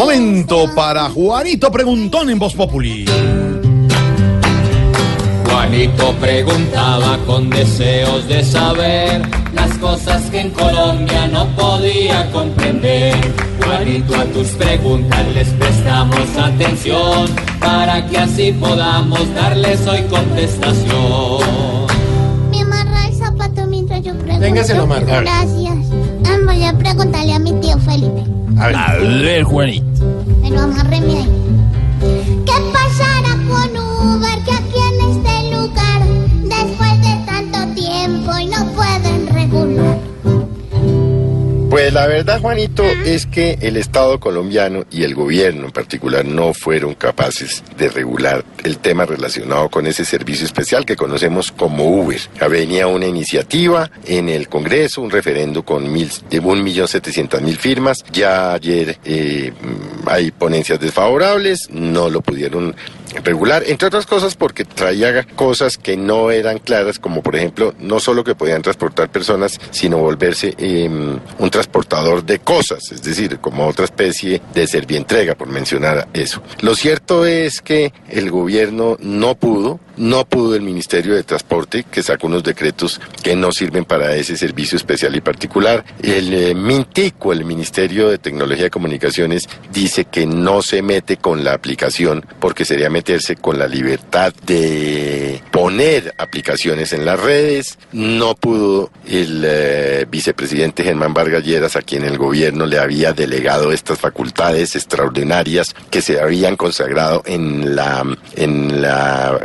Momento para Juanito Preguntón en Voz Populi. Juanito preguntaba con deseos de saber las cosas que en Colombia no podía comprender. Juanito, a tus preguntas les prestamos atención para que así podamos darles hoy contestación. Me amarra el zapato mientras yo pregunto. Véngaselo a amarrar. Gracias. Voy a preguntarle a mi tío Felipe. A ver, Juanito. Pero Pues la verdad, Juanito, es que el Estado colombiano y el gobierno en particular no fueron capaces de regular el tema relacionado con ese servicio especial que conocemos como Uber. Ya Venía una iniciativa en el Congreso, un referendo con mil, de un millón setecientas mil firmas. Ya ayer eh, hay ponencias desfavorables, no lo pudieron regular, entre otras cosas porque traía cosas que no eran claras, como por ejemplo, no solo que podían transportar personas, sino volverse eh, un transportador de cosas, es decir, como otra especie de servientrega, por mencionar eso. Lo cierto es que el gobierno no pudo, no pudo el Ministerio de Transporte, que sacó unos decretos que no sirven para ese servicio especial y particular. El eh, Mintico, el Ministerio de Tecnología de Comunicaciones, dice que no se mete con la aplicación porque sería meterse con la libertad de poner aplicaciones en las redes. No pudo el eh, vicepresidente Germán Vargas Lleras, a quien el gobierno le había delegado estas facultades extraordinarias que se habían consagrado en la en la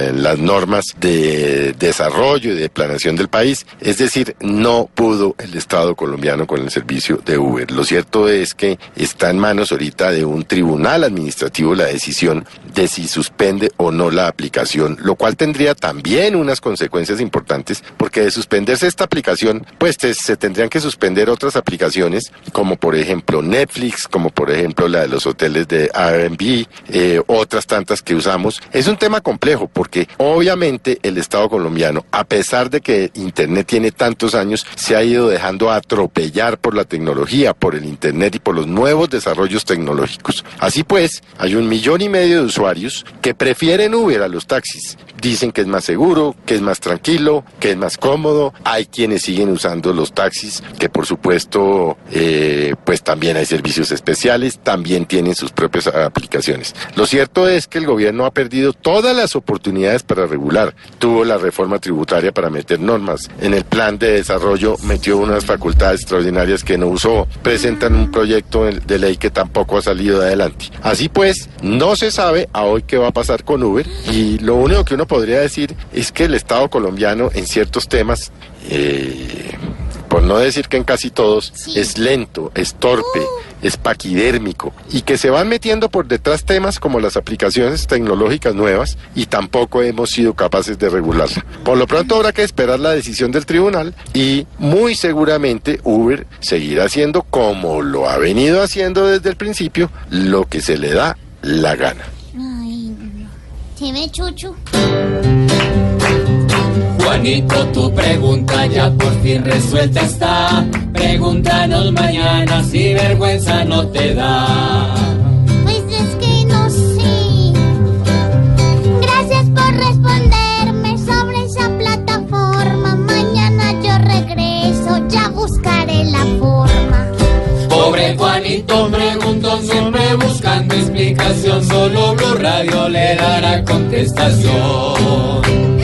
eh, las normas de desarrollo y de planeación del país. Es decir, no pudo el Estado colombiano con el servicio de Uber. Lo cierto es que está en manos ahorita de un tribunal administrativo la decisión de si suspende o no la aplicación, lo cual tendría también unas consecuencias importantes, porque de suspenderse esta aplicación, pues se tendrían que suspender otras aplicaciones, como por ejemplo Netflix, como por ejemplo la de los hoteles de Airbnb, eh, otras tantas que usamos. Es un tema complejo, porque obviamente el Estado colombiano, a pesar de que Internet tiene tantos años, se ha ido dejando atropellar por la tecnología, por el Internet y por los nuevos desarrollos tecnológicos. Así pues, hay un millón y medio de usuarios que prefieren Uber a los taxis. Dicen que es más seguro, que es más tranquilo, que es más cómodo. Hay quienes siguen usando los taxis, que por supuesto, eh, pues también hay servicios especiales, también tienen sus propias aplicaciones. Lo cierto es que el gobierno ha perdido todas las oportunidades para regular. Tuvo la reforma tributaria para meter normas. En el plan de desarrollo metió unas facultades extraordinarias que no usó. Presentan un proyecto de ley que tampoco ha salido adelante. Así pues, no se sabe a hoy qué va a pasar con Uber y lo único que uno podría decir es que el Estado colombiano en ciertos temas, eh, por no decir que en casi todos, Sí. es lento, es torpe, es paquidérmico y que se van metiendo por detrás temas como las aplicaciones tecnológicas nuevas y tampoco hemos sido capaces de regularla. Por lo pronto habrá que esperar la decisión del tribunal y muy seguramente Uber seguirá haciendo como lo ha venido haciendo desde el principio, lo que se le da la gana. ¿Se chuchu? Juanito, tu pregunta ya por fin resuelta está. Pregúntanos mañana si vergüenza no te da. Buscando explicación. Solo Blue Radio le dará contestación.